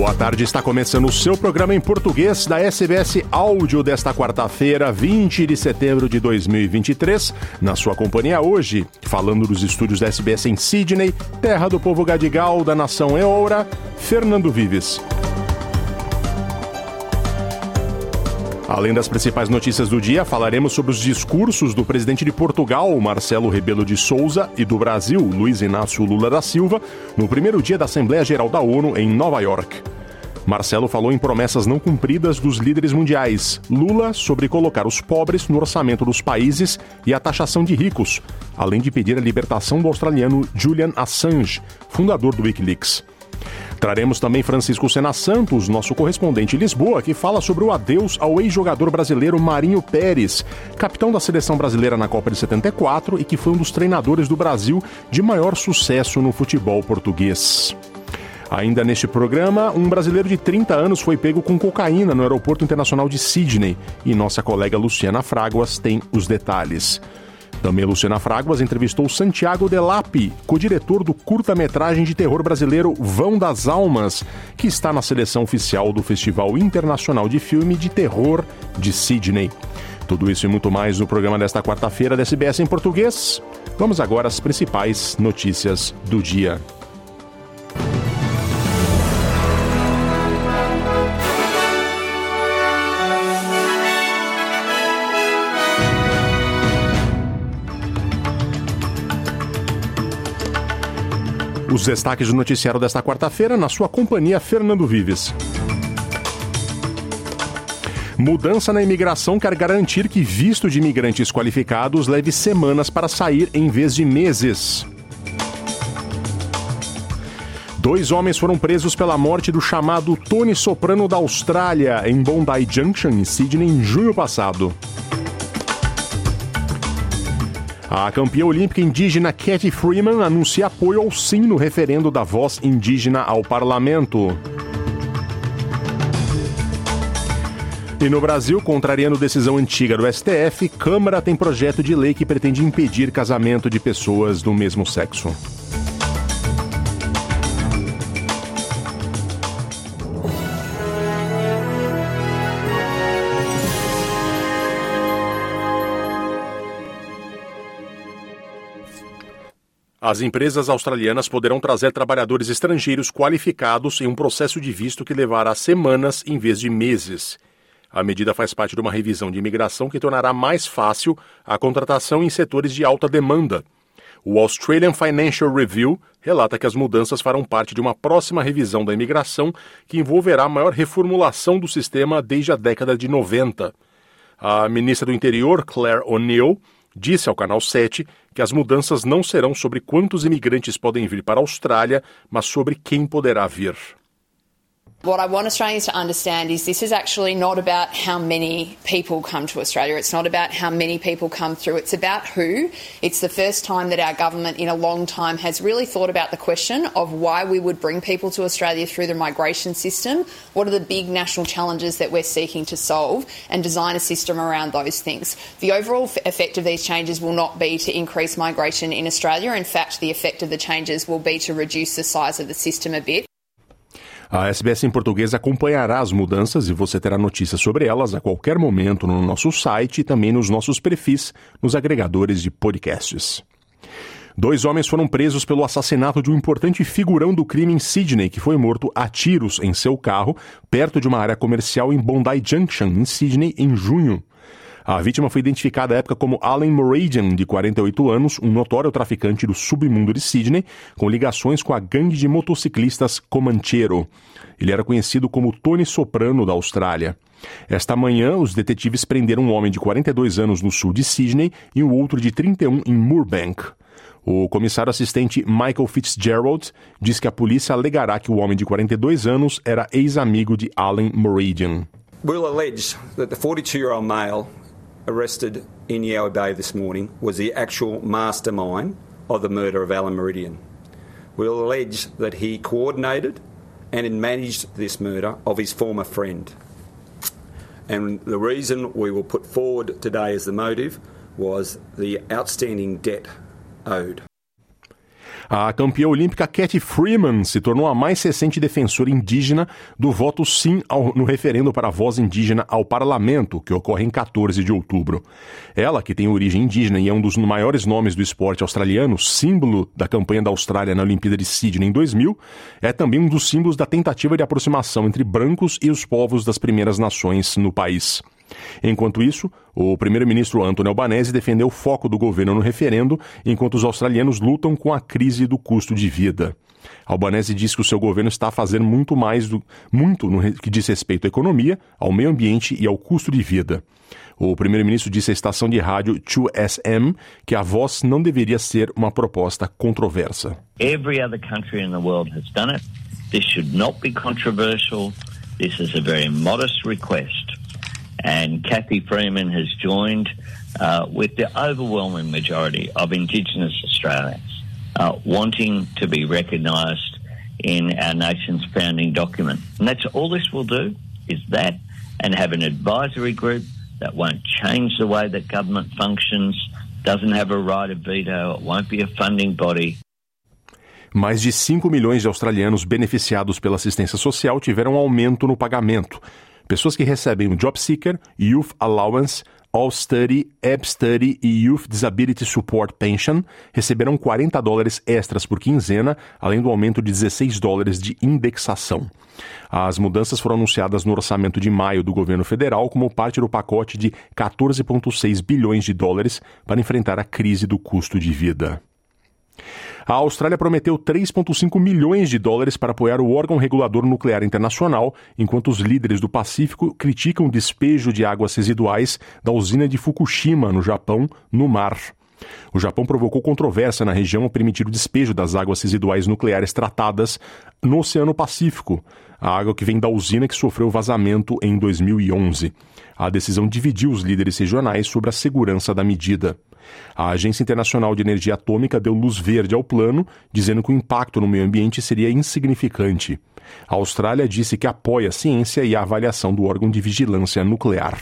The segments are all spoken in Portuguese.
Boa tarde, está começando o seu programa em português da SBS Áudio desta quarta-feira, 20 de setembro de 2023. Na sua companhia hoje, falando dos estúdios da SBS em Sydney, terra do povo gadigal da nação Eora, Fernando Vives. Além das principais notícias do dia, falaremos sobre os discursos do presidente de Portugal, Marcelo Rebelo de Souza, e do Brasil, Luiz Inácio Lula da Silva, no primeiro dia da Assembleia Geral da ONU em Nova York. Marcelo falou em promessas não cumpridas dos líderes mundiais. Lula sobre colocar os pobres no orçamento dos países e a taxação de ricos, além de pedir a libertação do australiano Julian Assange, fundador do Wikileaks. Traremos também Francisco Sena Santos, nosso correspondente em Lisboa, que fala sobre o adeus ao ex-jogador brasileiro Marinho Pérez, capitão da seleção brasileira na Copa de 74 e que foi um dos treinadores do Brasil de maior sucesso no futebol português. Ainda neste programa, um brasileiro de 30 anos foi pego com cocaína no Aeroporto Internacional de Sydney e nossa colega Luciana Fraguas tem os detalhes. Também Luciana Fraguas entrevistou Santiago Delapi, co-diretor do curta-metragem de terror brasileiro Vão das Almas, que está na seleção oficial do Festival Internacional de Filme de Terror de Sydney. Tudo isso e muito mais no programa desta quarta-feira da SBS em português. Vamos agora às principais notícias do dia. Os destaques do noticiário desta quarta-feira, na sua companhia, Fernando Vives. Mudança na imigração quer garantir que visto de imigrantes qualificados leve semanas para sair em vez de meses. Dois homens foram presos pela morte do chamado Tony Soprano da Austrália, em Bondi Junction, em Sydney, em junho passado. A campeã olímpica indígena Cathy Freeman anuncia apoio ao sim no referendo da voz indígena ao parlamento. E no Brasil, contrariando decisão antiga do STF, Câmara tem projeto de lei que pretende impedir casamento de pessoas do mesmo sexo. As empresas australianas poderão trazer trabalhadores estrangeiros qualificados em um processo de visto que levará semanas em vez de meses. A medida faz parte de uma revisão de imigração que tornará mais fácil a contratação em setores de alta demanda. O Australian Financial Review relata que as mudanças farão parte de uma próxima revisão da imigração que envolverá a maior reformulação do sistema desde a década de 90. A ministra do Interior, Claire O'Neill, disse ao Canal 7 que as mudanças não serão sobre quantos imigrantes podem vir para a Austrália, mas sobre quem poderá vir. What I want Australians to understand is this is actually not about how many people come to Australia. It's not about how many people come through. It's about who. It's the first time that our government in a long time has really thought about the question of why we would bring people to Australia through the migration system. What are the big national challenges that we're seeking to solve and design a system around those things. The overall effect of these changes will not be to increase migration in Australia. In fact, the effect of the changes will be to reduce the size of the system a bit. A SBS em português acompanhará as mudanças e você terá notícias sobre elas a qualquer momento no nosso site e também nos nossos perfis nos agregadores de podcasts. Dois homens foram presos pelo assassinato de um importante figurão do crime em Sydney, que foi morto a tiros em seu carro, perto de uma área comercial em Bondi Junction, em Sydney, em junho. A vítima foi identificada à época como Alan Moradian, de 48 anos, um notório traficante do submundo de Sydney, com ligações com a gangue de motociclistas Comanchero. Ele era conhecido como Tony Soprano da Austrália. Esta manhã, os detetives prenderam um homem de 42 anos no sul de Sydney e um outro de 31 em Moorbank. O comissário assistente Michael Fitzgerald diz que a polícia alegará que o homem de 42 anos era ex-amigo de Allen Meridian. We'll allege that the 42-year-old male arrested in Yowie Bay this morning was the actual mastermind of the murder of Alan Meridian. We'll allege that he coordinated and managed this murder of his former friend. And the reason we will put forward today as the motive was the outstanding debt owed. A campeã olímpica Cathy Freeman se tornou a mais recente defensora indígena do voto sim ao, no referendo para a voz indígena ao parlamento, que ocorre em 14 de outubro. Ela, que tem origem indígena e é um dos maiores nomes do esporte australiano, símbolo da campanha da Austrália na Olimpíada de Sydney em 2000, é também um dos símbolos da tentativa de aproximação entre brancos e os povos das primeiras nações no país. Enquanto isso, o primeiro-ministro Anthony Albanese defendeu o foco do governo no referendo, enquanto os australianos lutam com a crise do custo de vida. Albanese diz que o seu governo está fazendo muito mais do muito no que diz respeito à economia, ao meio ambiente e ao custo de vida. O primeiro-ministro disse à estação de rádio 2SM que a voz não deveria ser uma proposta controversa. Every other country in the world has done it. This should not be controversial. This is a very modest request. And Kathy Freeman has joined uh, with the overwhelming majority of Indigenous Australians uh, wanting to be recognised in our nation's founding document. And that's all this will do is that and have an advisory group that won't change the way that government functions, doesn't have a right of veto, it won't be a funding body. Mais de 5 milhões de australianos beneficiados pela assistência social tiveram aumento no pagamento. Pessoas que recebem o Job Seeker, Youth Allowance, All Study, App Study e Youth Disability Support Pension receberão 40 dólares extras por quinzena, além do aumento de 16 dólares de indexação. As mudanças foram anunciadas no orçamento de maio do governo federal como parte do pacote de 14,6 bilhões de dólares para enfrentar a crise do custo de vida. A Austrália prometeu 3,5 milhões de dólares para apoiar o órgão regulador nuclear internacional, enquanto os líderes do Pacífico criticam o despejo de águas residuais da usina de Fukushima, no Japão, no mar. O Japão provocou controvérsia na região ao permitir o despejo das águas residuais nucleares tratadas no Oceano Pacífico, a água que vem da usina que sofreu vazamento em 2011. A decisão dividiu os líderes regionais sobre a segurança da medida. A Agência Internacional de Energia Atômica deu luz verde ao plano, dizendo que o impacto no meio ambiente seria insignificante. A Austrália disse que apoia a ciência e a avaliação do órgão de vigilância nuclear.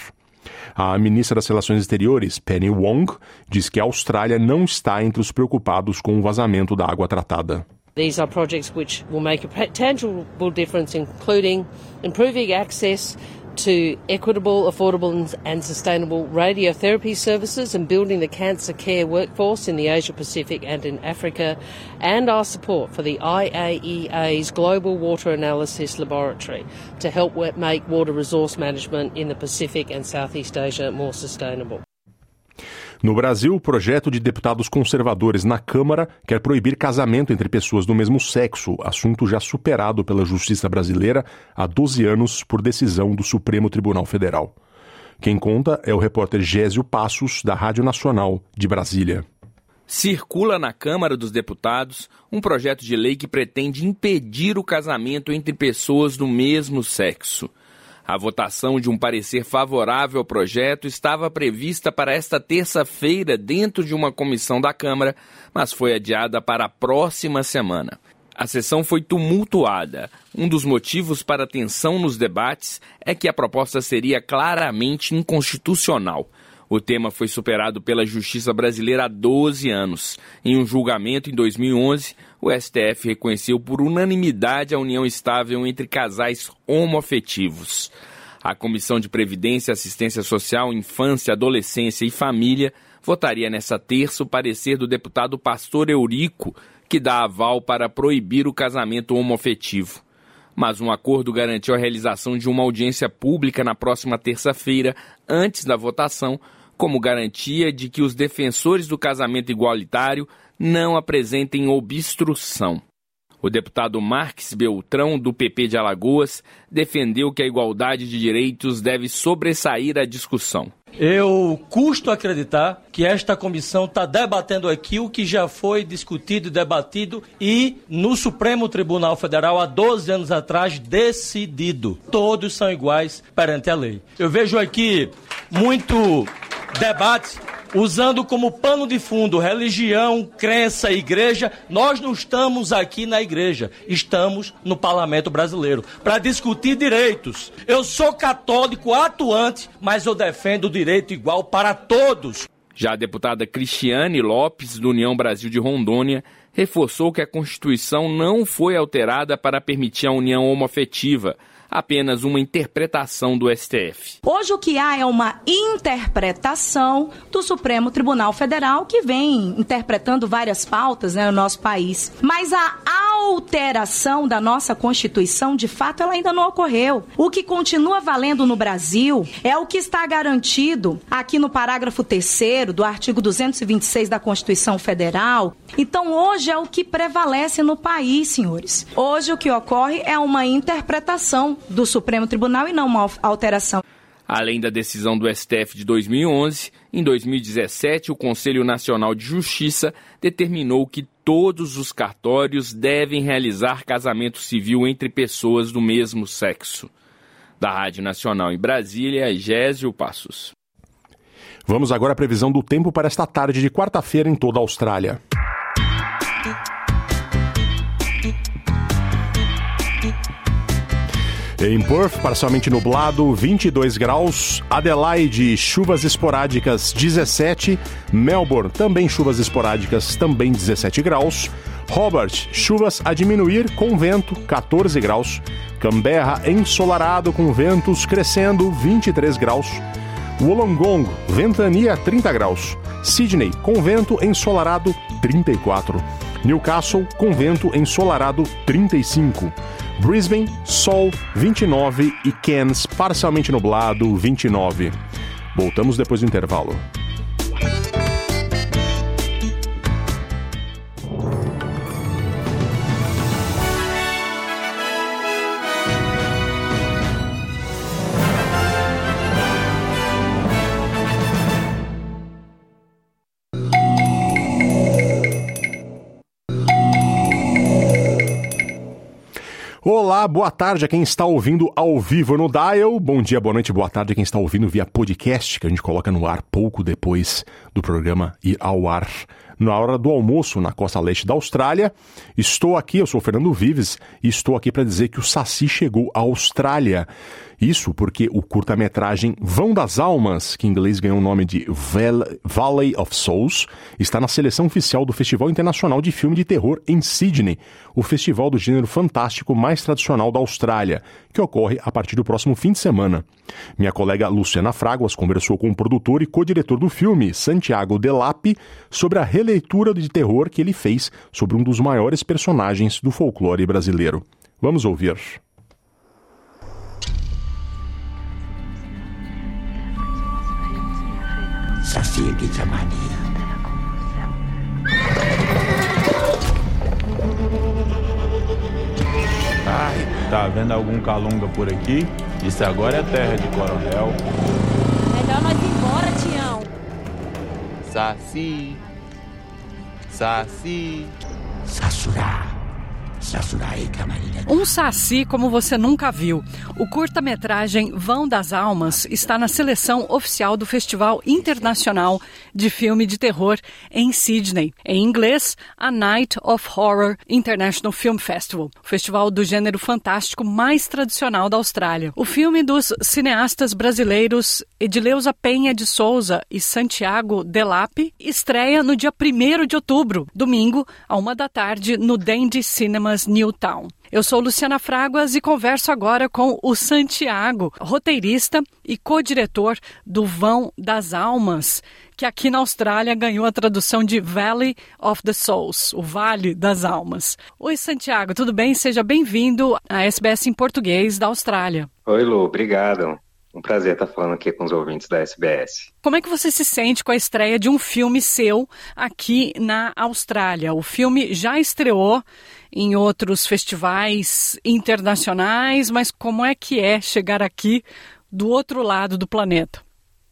A ministra das Relações Exteriores, Penny Wong, diz que a Austrália não está entre os preocupados com o vazamento da água tratada. These are projects which will make a tangible difference, including improving access to equitable, affordable, and sustainable radiotherapy services and building the cancer care workforce in the Asia Pacific and in Africa, and our support for the IAEA's Global Water Analysis Laboratory to help make water resource management in the Pacific and Southeast Asia more sustainable. No Brasil, o projeto de deputados conservadores na Câmara quer proibir casamento entre pessoas do mesmo sexo, assunto já superado pela justiça brasileira há 12 anos por decisão do Supremo Tribunal Federal. Quem conta é o repórter Gésio Passos, da Rádio Nacional de Brasília. Circula na Câmara dos Deputados um projeto de lei que pretende impedir o casamento entre pessoas do mesmo sexo. A votação de um parecer favorável ao projeto estava prevista para esta terça-feira dentro de uma comissão da Câmara, mas foi adiada para a próxima semana. A sessão foi tumultuada. Um dos motivos para a tensão nos debates é que a proposta seria claramente inconstitucional. O tema foi superado pela justiça brasileira há 12 anos. Em um julgamento em 2011, o STF reconheceu por unanimidade a união estável entre casais homoafetivos. A Comissão de Previdência, Assistência Social, Infância, Adolescência e Família votaria nessa terça o parecer do deputado Pastor Eurico, que dá aval para proibir o casamento homoafetivo. Mas um acordo garantiu a realização de uma audiência pública na próxima terça-feira, antes da votação, como garantia de que os defensores do casamento igualitário não apresentem obstrução. O deputado Marques Beltrão, do PP de Alagoas, defendeu que a igualdade de direitos deve sobressair a discussão. Eu custo acreditar que esta comissão está debatendo aqui o que já foi discutido e debatido e no Supremo Tribunal Federal há 12 anos atrás decidido. Todos são iguais perante a lei. Eu vejo aqui muito debate usando como pano de fundo religião, crença, igreja. Nós não estamos aqui na igreja, estamos no parlamento brasileiro para discutir direitos. Eu sou católico atuante, mas eu defendo o direito igual para todos. Já a deputada Cristiane Lopes, do União Brasil de Rondônia, reforçou que a Constituição não foi alterada para permitir a união homoafetiva apenas uma interpretação do STF. Hoje o que há é uma interpretação do Supremo Tribunal Federal que vem interpretando várias pautas né, no nosso país. Mas a alteração da nossa Constituição, de fato, ela ainda não ocorreu. O que continua valendo no Brasil é o que está garantido aqui no parágrafo 3 do artigo 226 da Constituição Federal. Então, hoje é o que prevalece no país, senhores. Hoje o que ocorre é uma interpretação do Supremo Tribunal e não uma alteração. Além da decisão do STF de 2011, em 2017, o Conselho Nacional de Justiça determinou que todos os cartórios devem realizar casamento civil entre pessoas do mesmo sexo. Da Rádio Nacional em Brasília, Gésio Passos. Vamos agora à previsão do tempo para esta tarde de quarta-feira em toda a Austrália. Em Perth, parcialmente nublado, 22 graus. Adelaide, chuvas esporádicas, 17. Melbourne, também chuvas esporádicas, também 17 graus. Hobart, chuvas a diminuir com vento, 14 graus. Canberra, ensolarado com ventos crescendo, 23 graus. Wollongong, ventania, 30 graus. Sydney, com vento ensolarado, 34. Newcastle, com vento ensolarado, 35. Brisbane, sol 29 e Cairns, parcialmente nublado 29. Voltamos depois do intervalo. Olá, boa tarde a quem está ouvindo ao vivo no Dial. Bom dia, boa noite, boa tarde a quem está ouvindo via podcast, que a gente coloca no ar pouco depois do programa ir ao ar na hora do almoço na costa leste da Austrália. Estou aqui, eu sou Fernando Vives, e estou aqui para dizer que o Saci chegou à Austrália. Isso porque o curta-metragem Vão das Almas, que em inglês ganhou o nome de Valley of Souls, está na seleção oficial do Festival Internacional de Filme de Terror em Sydney, o festival do gênero fantástico mais tradicional da Austrália, que ocorre a partir do próximo fim de semana. Minha colega Luciana Fraguas conversou com o produtor e co-diretor do filme, Santiago Delapi, sobre a releitura de terror que ele fez sobre um dos maiores personagens do folclore brasileiro. Vamos ouvir. Sassilica Mania. Ai, tá vendo algum calunga por aqui? Isso agora é terra de coronel. Melhor nós ir embora, Tião. Saci. Saci. Sassurá. Um saci como você nunca viu. O curta-metragem Vão das Almas está na seleção oficial do Festival Internacional de Filme de Terror em Sydney. Em inglês, a Night of Horror International Film Festival, o festival do gênero fantástico mais tradicional da Austrália. O filme dos cineastas brasileiros Edileuza Penha de Souza e Santiago Delape estreia no dia 1 de outubro, domingo, a uma da tarde, no Dandy Cinemas Newtown. Eu sou Luciana Fraguas e converso agora com o Santiago, roteirista e co-diretor do Vão das Almas, que aqui na Austrália ganhou a tradução de Valley of the Souls, o Vale das Almas. Oi, Santiago, tudo bem? Seja bem-vindo à SBS em português da Austrália. Oi, Lu, obrigado. Um prazer estar falando aqui com os ouvintes da SBS. Como é que você se sente com a estreia de um filme seu aqui na Austrália? O filme já estreou em outros festivais internacionais, mas como é que é chegar aqui do outro lado do planeta?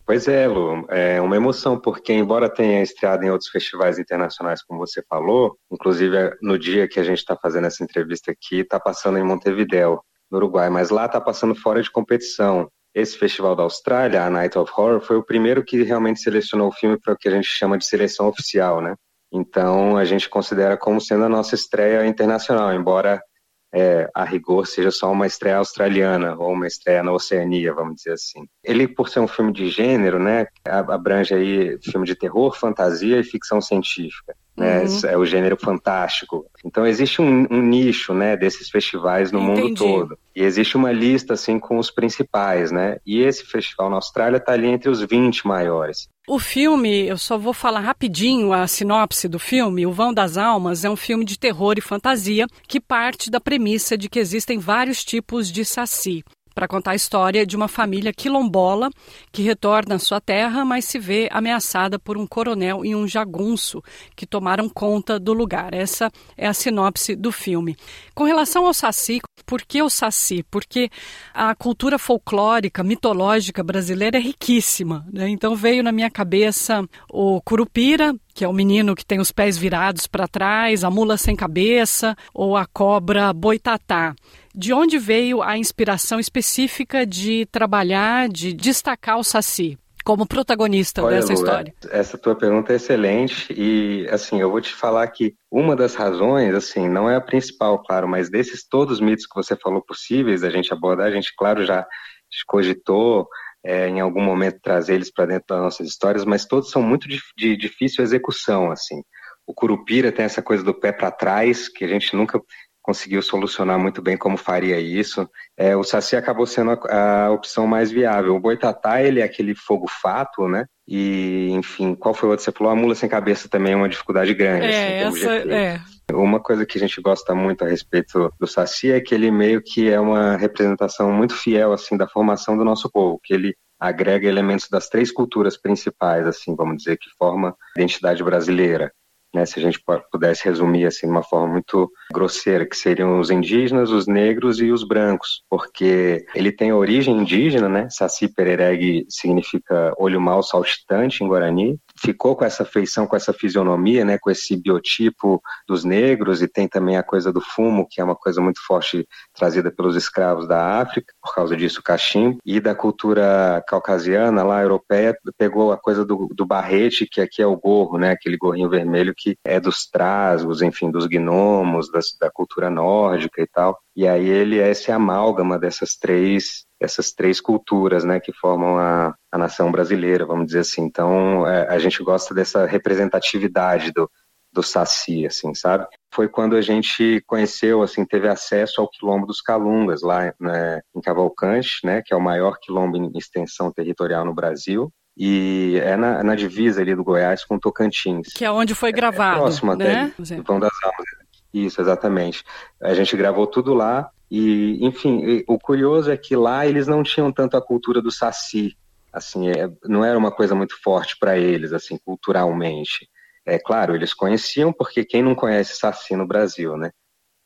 Pois é, Lu, é uma emoção, porque embora tenha estreado em outros festivais internacionais, como você falou, inclusive no dia que a gente está fazendo essa entrevista aqui, está passando em Montevideo, no Uruguai, mas lá está passando fora de competição. Esse festival da Austrália, a Night of Horror, foi o primeiro que realmente selecionou o filme para o que a gente chama de seleção oficial, né? Então a gente considera como sendo a nossa estreia internacional, embora é, a rigor seja só uma estreia australiana ou uma estreia na Oceania, vamos dizer assim. Ele, por ser um filme de gênero, né, abrange aí filme de terror, fantasia e ficção científica. Né, uhum. É o gênero fantástico. Então existe um, um nicho, né, desses festivais no Entendi. mundo todo. E existe uma lista assim com os principais, né? E esse festival na Austrália está ali entre os 20 maiores. O filme, eu só vou falar rapidinho a sinopse do filme. O Vão das Almas é um filme de terror e fantasia que parte da premissa de que existem vários tipos de saci para contar a história de uma família quilombola que retorna à sua terra, mas se vê ameaçada por um coronel e um jagunço que tomaram conta do lugar. Essa é a sinopse do filme. Com relação ao Saci, por que o Saci? Porque a cultura folclórica, mitológica brasileira é riquíssima. Né? Então veio na minha cabeça o Curupira, que é o menino que tem os pés virados para trás, a mula sem cabeça ou a cobra boitatá. De onde veio a inspiração específica de trabalhar, de destacar o Saci? como protagonista Olha, dessa Lu, história? Essa tua pergunta é excelente e assim eu vou te falar que uma das razões, assim, não é a principal, claro, mas desses todos os mitos que você falou possíveis a gente abordar, a gente claro já cogitou é, em algum momento trazer eles para dentro das nossas histórias, mas todos são muito de, de difícil execução, assim. O Curupira tem essa coisa do pé para trás, que a gente nunca conseguiu solucionar muito bem como faria isso. É, o Saci acabou sendo a, a, opção mais viável. O Boitatá, ele é aquele fogo fato, né? E, enfim, qual foi o outro? Você falou a mula sem cabeça também é uma dificuldade grande. É, assim, essa, é. Uma coisa que a gente gosta muito a respeito do Saci é que ele meio que é uma representação muito fiel, assim, da formação do nosso povo, que ele agrega elementos das três culturas principais, assim, vamos dizer, que forma a identidade brasileira né, se a gente pudesse resumir assim de uma forma muito grosseira, que seriam os indígenas, os negros e os brancos, porque ele tem origem indígena, né? Saci perereg significa olho mal saltitante em Guarani, ficou com essa feição, com essa fisionomia, né, com esse biotipo dos negros e tem também a coisa do fumo, que é uma coisa muito forte trazida pelos escravos da África, por causa disso o cachimbo, e da cultura caucasiana lá, europeia, pegou a coisa do, do barrete, que aqui é o gorro, né, aquele gorrinho vermelho que é dos trasgos, enfim, dos gnomos, das, da cultura nórdica e tal, e aí ele é esse amálgama dessas três essas três culturas, né, que formam a, a nação brasileira, vamos dizer assim. Então, é, a gente gosta dessa representatividade do, do Saci, assim, sabe? Foi quando a gente conheceu, assim, teve acesso ao quilombo dos Calungas, lá né, em Cavalcante, né, que é o maior quilombo em extensão territorial no Brasil, e é na, na divisa ali do Goiás com Tocantins. Que é onde foi gravado, é, é próximo né? até Vão das Almas. Isso, exatamente. A gente gravou tudo lá e, enfim, o curioso é que lá eles não tinham tanto a cultura do saci, assim, é, não era uma coisa muito forte para eles, assim, culturalmente. É claro, eles conheciam porque quem não conhece saci no Brasil, né?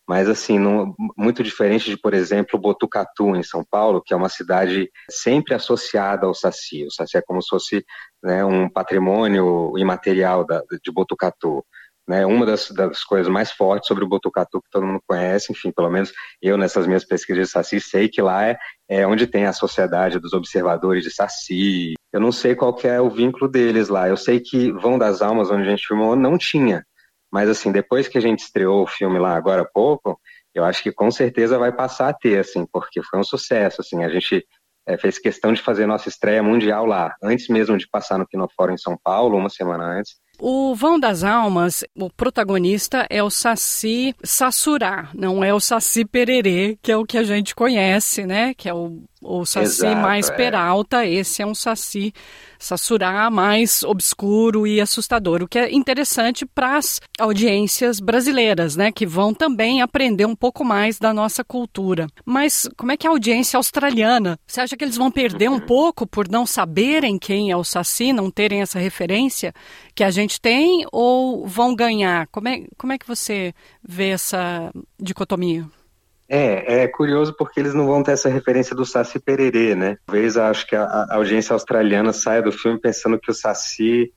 Mas assim, não, muito diferente de, por exemplo, Botucatu em São Paulo, que é uma cidade sempre associada ao saci. O saci é como se fosse né, um patrimônio imaterial da, de Botucatu. Né, uma das, das, coisas mais fortes sobre o Botucatu que todo mundo conhece, enfim, pelo menos eu nessas minhas pesquisas de Saci sei que lá é, é onde tem a sociedade dos observadores de Saci. Eu não sei qual é o vínculo deles lá. Eu sei que Vão das Almas, onde a gente filmou, não tinha. Mas assim, depois que a gente estreou o filme lá agora há pouco, eu acho que com certeza vai passar a ter, assim, porque foi um sucesso, assim, a gente é, fez questão de fazer nossa estreia mundial lá, antes mesmo de passar no Kinofórum em São Paulo, uma semana antes, o Vão das Almas, o protagonista é o Saci Sassurá, não é o Saci Pererê, que é o que a gente conhece, né? Que é o, o Saci Exato, mais é. peralta, esse é um Saci Sassurá mais obscuro e assustador, o que é interessante para as audiências brasileiras, né, que vão também aprender um pouco mais da nossa cultura. Mas como é que é a audiência australiana? Você acha que eles vão perder um pouco por não saberem quem é o Saci, não terem essa referência que a gente tem, ou vão ganhar? Como é, como é que você vê essa dicotomia? É, é curioso porque eles não vão ter essa referência do Saci Pererê, né? Talvez acho que a, a audiência australiana saia do filme pensando que o Saci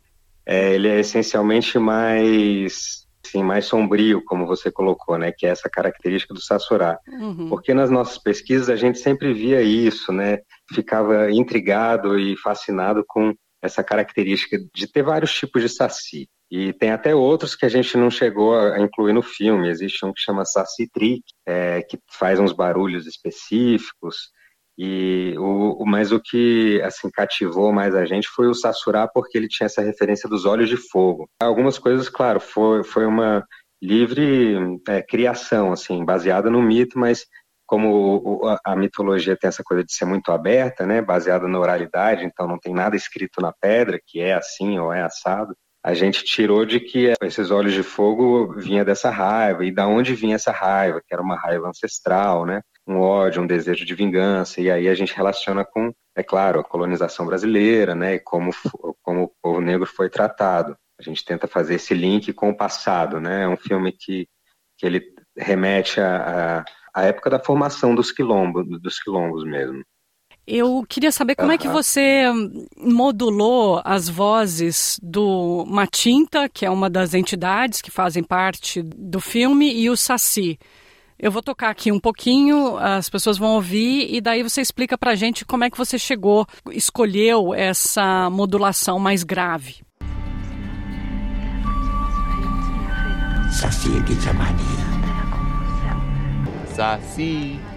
é, ele é essencialmente mais assim, mais sombrio, como você colocou, né? Que é essa característica do Sassurá. Uhum. Porque nas nossas pesquisas a gente sempre via isso, né? Ficava intrigado e fascinado com essa característica de ter vários tipos de saci. E tem até outros que a gente não chegou a incluir no filme. Existe um que chama Saci Trick, é, que faz uns barulhos específicos. E o, mas o que assim cativou mais a gente foi o Sassurá porque ele tinha essa referência dos olhos de fogo. Algumas coisas, claro, foi, foi uma livre é, criação, assim, baseada no mito, mas como a mitologia tem essa coisa de ser muito aberta, né, baseada na oralidade, então não tem nada escrito na pedra que é assim ou é assado. A gente tirou de que esses olhos de fogo vinha dessa raiva e da onde vinha essa raiva, que era uma raiva ancestral, né? um ódio, um desejo de vingança, e aí a gente relaciona com, é claro, a colonização brasileira, né, e como, como o povo negro foi tratado. A gente tenta fazer esse link com o passado, né, é um filme que, que ele remete à, época da formação dos quilombos, dos quilombos mesmo. Eu queria saber como uhum. é que você modulou as vozes do Matinta, que é uma das entidades que fazem parte do filme, e o Saci. Eu vou tocar aqui um pouquinho, as pessoas vão ouvir e daí você explica pra gente como é que você chegou, escolheu essa modulação mais grave. Saci Guitamania. Saci.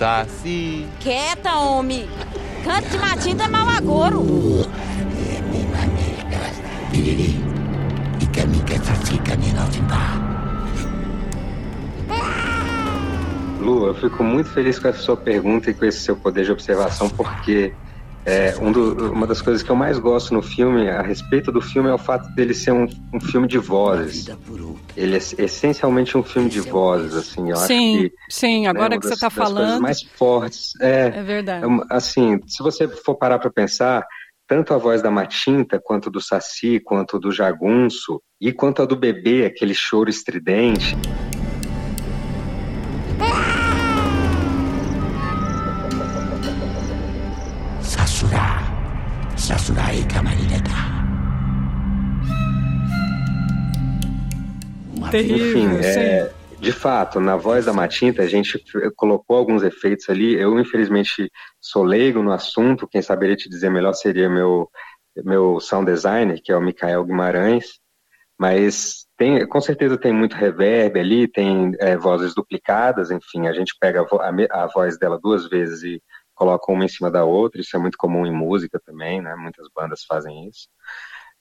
Saci. Quieta, homem. Canto de matinta é mau agouro. E Lu, eu fico muito feliz com essa sua pergunta e com esse seu poder de observação, porque é, um do, uma das coisas que eu mais gosto no filme, a respeito do filme, é o fato dele ser um, um filme de vozes. Ele é essencialmente um filme de vozes, assim. Eu sim, acho que, sim. Agora né, que das, você está falando, mais fortes. É, é verdade. É, assim, se você for parar para pensar, tanto a voz da Matinta, quanto do Saci, quanto do Jagunço, e quanto a do bebê, aquele choro estridente. Terrível, Enfim, é, de fato, na voz da Matinta, a gente colocou alguns efeitos ali. Eu, infelizmente, sou leigo no assunto. Quem saberia te dizer melhor seria meu, meu sound designer, que é o Mikael Guimarães. Mas tem, com certeza tem muito reverb ali, tem é, vozes duplicadas, enfim, a gente pega a, a, a voz dela duas vezes e colocam uma em cima da outra, isso é muito comum em música também, né? Muitas bandas fazem isso.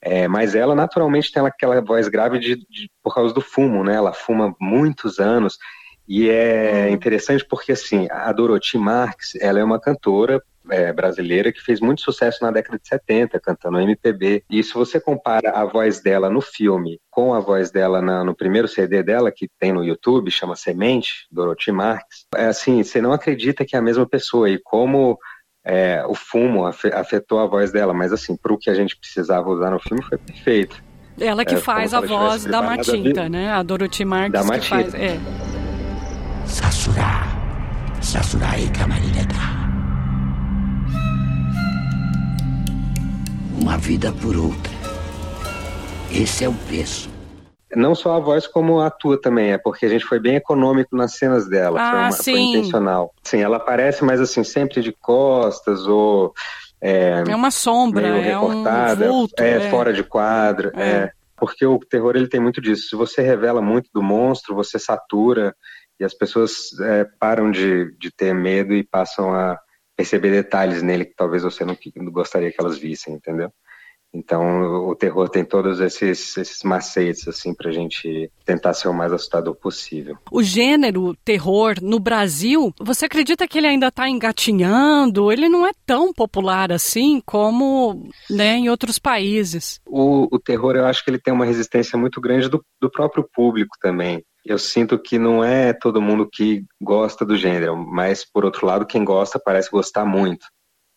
É, mas ela naturalmente tem aquela voz grave de, de, por causa do fumo, né? Ela fuma muitos anos e é uhum. interessante porque assim a Dorothy Marx, ela é uma cantora é, brasileira que fez muito sucesso na década de 70, cantando MPB. E se você compara a voz dela no filme com a voz dela na, no primeiro CD dela, que tem no YouTube, chama Semente, Dorothy Marx, é assim, você não acredita que é a mesma pessoa. E como é, o fumo afetou a voz dela, mas assim, para o que a gente precisava usar no filme foi perfeito. Ela que é, faz a voz da Matinta, né? A Dorothy Marx da que faz. É. Sasura, Sasura e Camarineta. Uma vida por outra. Esse é o preço. Não só a voz, como a tua também, é porque a gente foi bem econômico nas cenas dela. Ah, foi, uma, sim. foi intencional. Sim, ela aparece, mas assim, sempre de costas ou. É, é uma sombra, é um vulto, é, é, fora de quadro. É. é. Porque o terror ele tem muito disso. Se você revela muito do monstro, você satura e as pessoas é, param de, de ter medo e passam a perceber detalhes nele que talvez você não, não gostaria que elas vissem, entendeu? Então, o terror tem todos esses, esses macetes, assim, pra gente tentar ser o mais assustador possível. O gênero terror no Brasil, você acredita que ele ainda está engatinhando? Ele não é tão popular assim como né, em outros países. O, o terror, eu acho que ele tem uma resistência muito grande do, do próprio público também eu sinto que não é todo mundo que gosta do gênero, mas por outro lado, quem gosta parece gostar muito.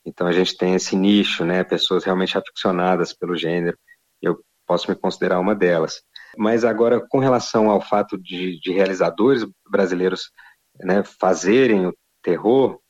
Então a gente tem esse nicho, né? Pessoas realmente aficionadas pelo gênero. Eu posso me considerar uma delas. Mas agora, com relação ao fato de, de realizadores brasileiros né, fazerem o terror,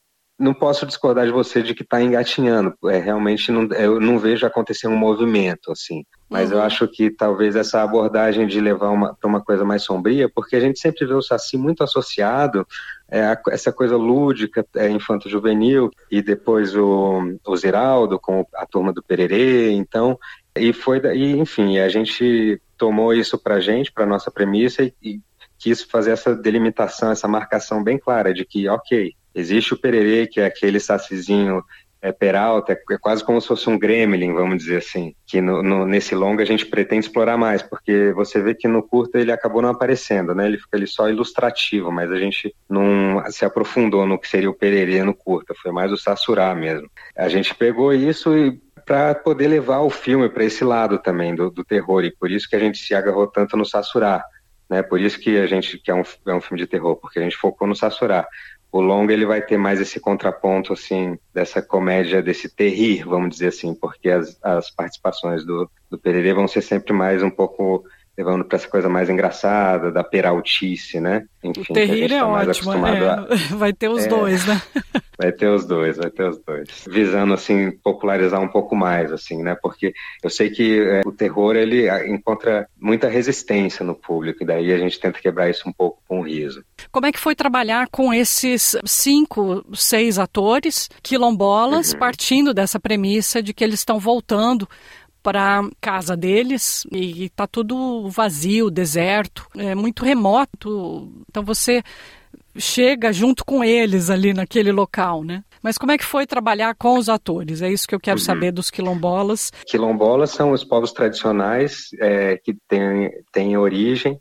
não posso discordar de você de que está engatinhando. É, realmente não, eu não vejo acontecer um movimento assim. Mas uhum. eu acho que talvez essa abordagem de levar para uma coisa mais sombria, porque a gente sempre vê o Saci muito associado é, a essa coisa lúdica, é, infanto-juvenil, e depois o, o Ziraldo com a turma do Pererê. Então, e foi, e, enfim, a gente tomou isso para a gente, para nossa premissa, e, e quis fazer essa delimitação, essa marcação bem clara de que, ok, Existe o pererê, que é aquele sacizinho é, peralta, é quase como se fosse um gremlin, vamos dizer assim, que no, no, nesse longa a gente pretende explorar mais, porque você vê que no curto ele acabou não aparecendo, né? Ele fica ali só ilustrativo, mas a gente não se aprofundou no que seria o pererê no curta, foi mais o sassurá mesmo. A gente pegou isso e para poder levar o filme para esse lado também do, do, terror, e por isso que a gente se agarrou tanto no sassurá, né? Por isso que a gente que é um, é um filme de terror, porque a gente focou no sassurá o longa ele vai ter mais esse contraponto assim dessa comédia desse terrir vamos dizer assim porque as, as participações do, do Pererê vão ser sempre mais um pouco levando para essa coisa mais engraçada, da peraltice, né? Enfim, o terrir tá é ótimo, é. A... vai ter os é, dois, né? Vai ter os dois, vai ter os dois. Visando, assim, popularizar um pouco mais, assim, né? Porque eu sei que é, o terror, ele encontra muita resistência no público, e daí a gente tenta quebrar isso um pouco com o riso. Como é que foi trabalhar com esses cinco, seis atores quilombolas, uhum. partindo dessa premissa de que eles estão voltando para casa deles e está tudo vazio, deserto, é muito remoto. Então você chega junto com eles ali naquele local, né? Mas como é que foi trabalhar com os atores? É isso que eu quero uhum. saber dos quilombolas. Quilombolas são os povos tradicionais é, que têm, têm origem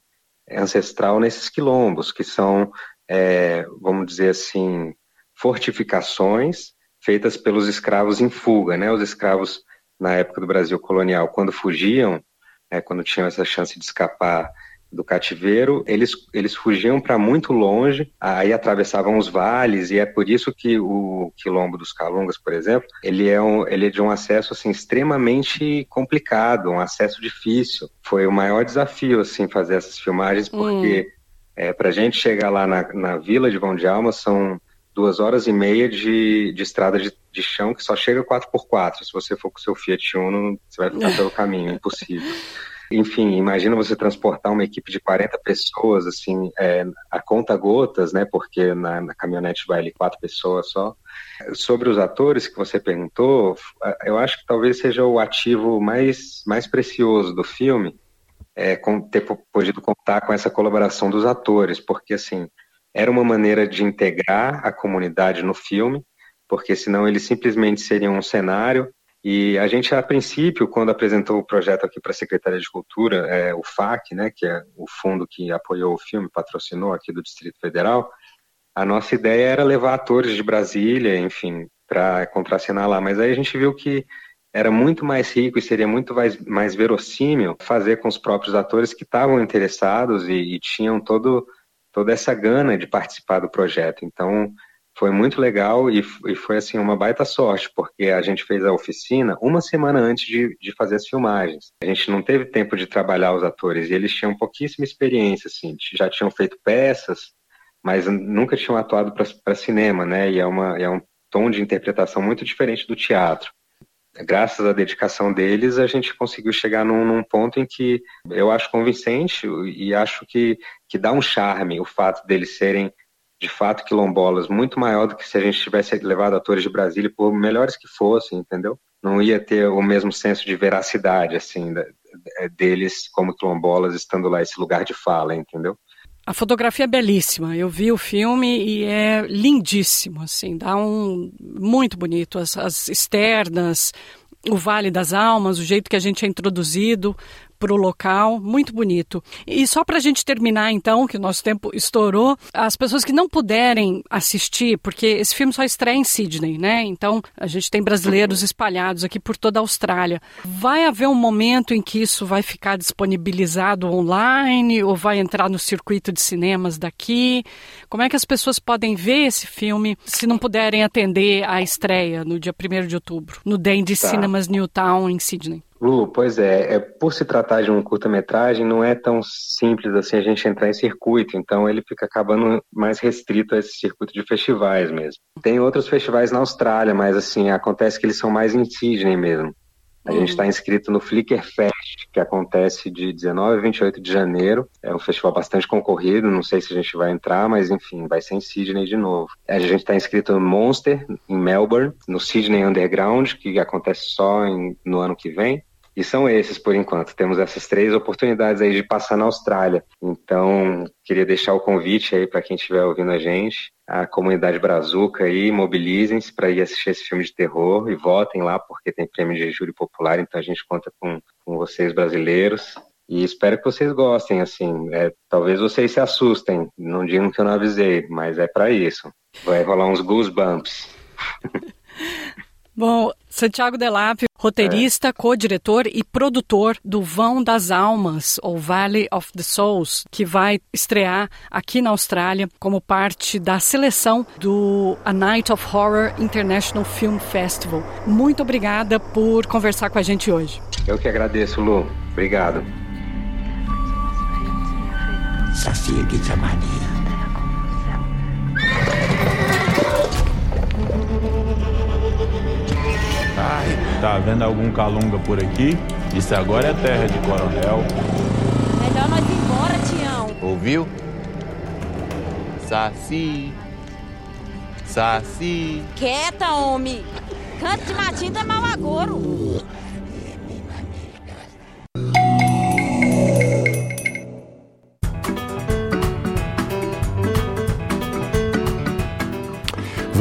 ancestral nesses quilombos, que são, é, vamos dizer assim, fortificações feitas pelos escravos em fuga, né? Os escravos na época do Brasil colonial, quando fugiam, é, quando tinham essa chance de escapar do cativeiro, eles, eles fugiam para muito longe, aí atravessavam os vales, e é por isso que o quilombo dos Calungas, por exemplo, ele é, um, ele é de um acesso assim, extremamente complicado, um acesso difícil. Foi o maior desafio assim fazer essas filmagens, porque hum. é, para a gente chegar lá na, na vila de Vão de Alma são duas horas e meia de, de estrada de, de chão que só chega 4x4. Se você for com seu Fiat Uno, você vai ficar pelo caminho, impossível. Enfim, imagina você transportar uma equipe de 40 pessoas, assim, é, a conta gotas, né? Porque na, na, caminhonete vai ali quatro pessoas só. Sobre os atores que você perguntou, eu acho que talvez seja o ativo mais, mais precioso do filme, é, com, ter podido contar com essa colaboração dos atores, porque assim, era uma maneira de integrar a comunidade no filme, porque senão eles simplesmente seriam um cenário. E a gente, a princípio, quando apresentou o projeto aqui para a Secretaria de Cultura, é, o FAC, né, que é o fundo que apoiou o filme, patrocinou aqui do Distrito Federal, a nossa ideia era levar atores de Brasília, enfim, para contracenar lá. Mas aí a gente viu que era muito mais rico e seria muito mais, mais verossímil fazer com os próprios atores que estavam interessados e, e tinham todo toda essa gana de participar do projeto. Então, foi muito legal e, e, foi assim uma baita sorte, porque a gente fez a oficina uma semana antes de, de, fazer as filmagens. A gente não teve tempo de trabalhar os atores e eles tinham pouquíssima experiência, assim, já tinham feito peças, mas nunca tinham atuado para cinema, né? E é, uma, é um tom de interpretação muito diferente do teatro graças à dedicação deles, a gente conseguiu chegar num, num, ponto em que eu acho convincente e acho que, que dá um charme o fato deles serem, de fato, quilombolas, muito maior do que se a gente tivesse levado atores de Brasília, por melhores que fossem, entendeu? Não ia ter o mesmo senso de veracidade, assim, deles como quilombolas estando lá, esse lugar de fala, entendeu? A fotografia é belíssima. Eu vi o filme e é lindíssimo, assim, dá um muito bonito. As, as externas, o Vale das Almas, o jeito que a gente é introduzido, para o local, muito bonito. E só para a gente terminar, então, que o nosso tempo estourou, as pessoas que não puderem assistir, porque esse filme só estreia em Sydney, né? Então a gente tem brasileiros espalhados aqui por toda a Austrália. Vai haver um momento em que isso vai ficar disponibilizado online ou vai entrar no circuito de cinemas daqui? Como é que as pessoas podem ver esse filme se não puderem atender à estreia no dia 1 de outubro, no Dandy tá. Cinemas Newtown, em Sydney? Lu, pois é, é, por se tratar de um curta-metragem, não é tão simples assim a gente entrar em circuito, então ele fica acabando mais restrito a esse circuito de festivais mesmo. Tem outros festivais na Austrália, mas assim, acontece que eles são mais em Sydney mesmo. A gente está inscrito no Flickr Fest, que acontece de 19 a 28 de janeiro. É um festival bastante concorrido, não sei se a gente vai entrar, mas enfim, vai ser em Sydney de novo. A gente está inscrito no Monster, em Melbourne, no Sydney Underground, que acontece só em, no ano que vem. E são esses por enquanto. Temos essas três oportunidades aí de passar na Austrália. Então, queria deixar o convite aí para quem estiver ouvindo a gente, a comunidade brazuca aí, mobilizem-se para ir assistir esse filme de terror e votem lá, porque tem prêmio de júri popular, então a gente conta com, com vocês brasileiros. E espero que vocês gostem, assim. É, talvez vocês se assustem, não digam que eu não avisei, mas é para isso. Vai rolar uns goosebumps. Bom, Santiago Delap, roteirista, é. co-diretor e produtor do Vão das Almas, ou Valley of the Souls, que vai estrear aqui na Austrália como parte da seleção do A Night of Horror International Film Festival. Muito obrigada por conversar com a gente hoje. Eu que agradeço, Lu. Obrigado. Saci Mania. Tá vendo algum calunga por aqui? Isso agora é terra de coronel. Melhor nós ir embora, Tião. Ouviu? Saci. Saci. Quieta, homem. Canto de matinho é mau agouro.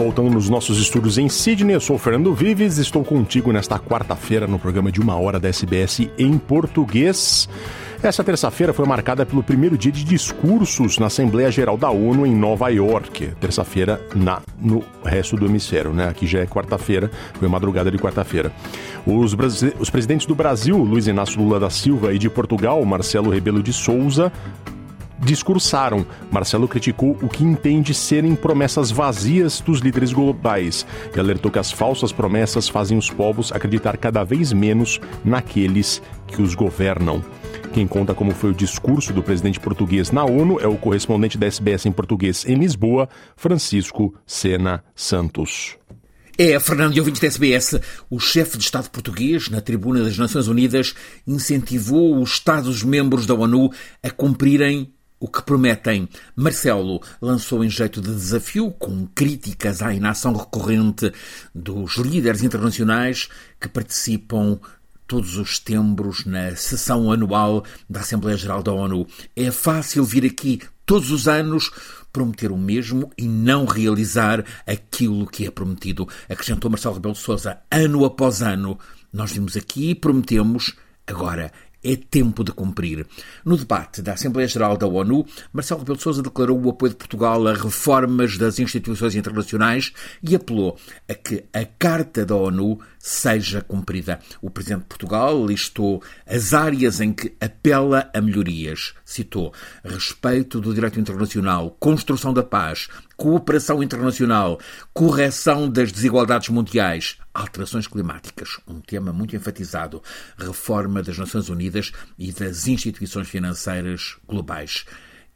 Voltando nos nossos estudos em Sydney, eu sou o Fernando Vives, estou contigo nesta quarta-feira no programa de uma hora da SBS em português. Essa terça-feira foi marcada pelo primeiro dia de discursos na Assembleia Geral da ONU em Nova York. Terça-feira na no resto do hemisfério, né? Aqui já é quarta-feira, foi madrugada de quarta-feira. Os, os presidentes do Brasil, Luiz Inácio Lula da Silva, e de Portugal, Marcelo Rebelo de Souza, discursaram. Marcelo criticou o que entende serem promessas vazias dos líderes globais e alertou que as falsas promessas fazem os povos acreditar cada vez menos naqueles que os governam. Quem conta como foi o discurso do presidente português na ONU é o correspondente da SBS em português em Lisboa, Francisco Sena Santos. É, Fernando e ouvintes da SBS, o chefe de Estado português, na tribuna das Nações Unidas, incentivou os Estados-membros da ONU a cumprirem o que prometem. Marcelo lançou em jeito de desafio, com críticas à inação recorrente dos líderes internacionais que participam todos os setembros na sessão anual da Assembleia Geral da ONU. É fácil vir aqui todos os anos prometer o mesmo e não realizar aquilo que é prometido. Acrescentou Marcelo Rebelo de Sousa, ano após ano. Nós vimos aqui e prometemos, agora é tempo de cumprir. No debate da Assembleia Geral da ONU, Marcelo Rebelo de Sousa declarou o apoio de Portugal a reformas das instituições internacionais e apelou a que a Carta da ONU seja cumprida. O Presidente de Portugal listou as áreas em que apela a melhorias. Citou respeito do direito internacional, construção da paz, cooperação internacional, correção das desigualdades mundiais, alterações climáticas, um tema muito enfatizado, reforma das Nações Unidas e das instituições financeiras globais.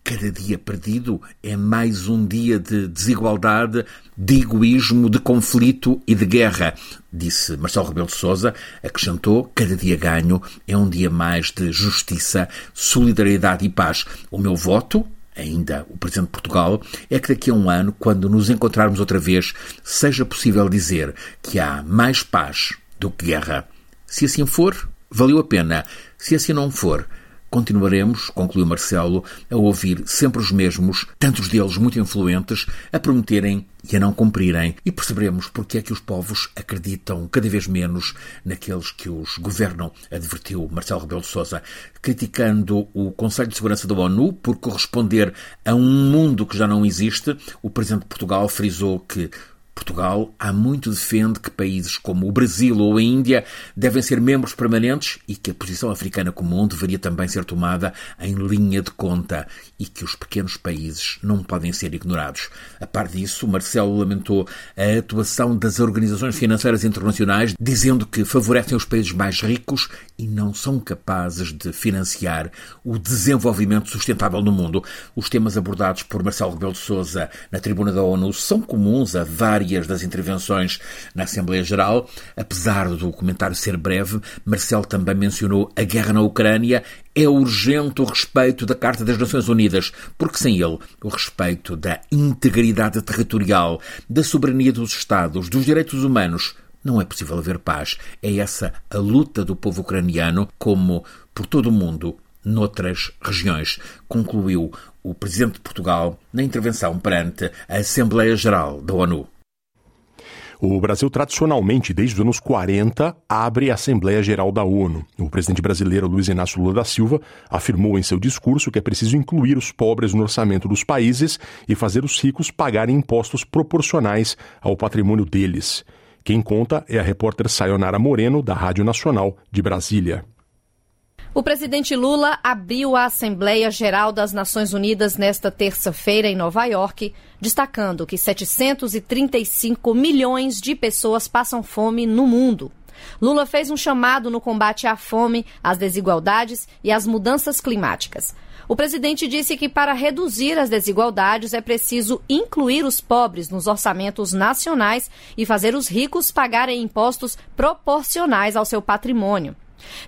Cada dia perdido é mais um dia de desigualdade, de egoísmo, de conflito e de guerra, disse Marcelo Rebelo de Sousa. Acrescentou: cada dia ganho é um dia mais de justiça, solidariedade e paz. O meu voto ainda o Presidente de Portugal, é que daqui a um ano, quando nos encontrarmos outra vez, seja possível dizer que há mais paz do que guerra. Se assim for, valeu a pena. Se assim não for, Continuaremos, concluiu Marcelo, a ouvir sempre os mesmos, tantos deles muito influentes, a prometerem e a não cumprirem, e perceberemos porque é que os povos acreditam cada vez menos naqueles que os governam, advertiu Marcelo Rebelo de Sousa, criticando o Conselho de Segurança da ONU por corresponder a um mundo que já não existe. O presidente de Portugal frisou que Portugal há muito defende que países como o Brasil ou a Índia devem ser membros permanentes e que a posição africana comum deveria também ser tomada em linha de conta e que os pequenos países não podem ser ignorados. A par disso, Marcelo lamentou a atuação das organizações financeiras internacionais, dizendo que favorecem os países mais ricos e não são capazes de financiar o desenvolvimento sustentável no mundo. Os temas abordados por Marcelo Rebelo de Sousa na tribuna da ONU são comuns a várias das intervenções na Assembleia Geral. Apesar do comentário ser breve, Marcelo também mencionou a guerra na Ucrânia. É urgente o respeito da Carta das Nações Unidas, porque sem ele, o respeito da integridade territorial, da soberania dos Estados, dos direitos humanos, não é possível haver paz. É essa a luta do povo ucraniano, como por todo o mundo, noutras regiões, concluiu o presidente de Portugal na intervenção perante a Assembleia Geral da ONU. O Brasil, tradicionalmente, desde os anos 40, abre a Assembleia Geral da ONU. O presidente brasileiro Luiz Inácio Lula da Silva afirmou em seu discurso que é preciso incluir os pobres no orçamento dos países e fazer os ricos pagarem impostos proporcionais ao patrimônio deles. Quem conta é a repórter Sayonara Moreno, da Rádio Nacional de Brasília. O presidente Lula abriu a Assembleia Geral das Nações Unidas nesta terça-feira em Nova York, destacando que 735 milhões de pessoas passam fome no mundo. Lula fez um chamado no combate à fome, às desigualdades e às mudanças climáticas. O presidente disse que para reduzir as desigualdades é preciso incluir os pobres nos orçamentos nacionais e fazer os ricos pagarem impostos proporcionais ao seu patrimônio.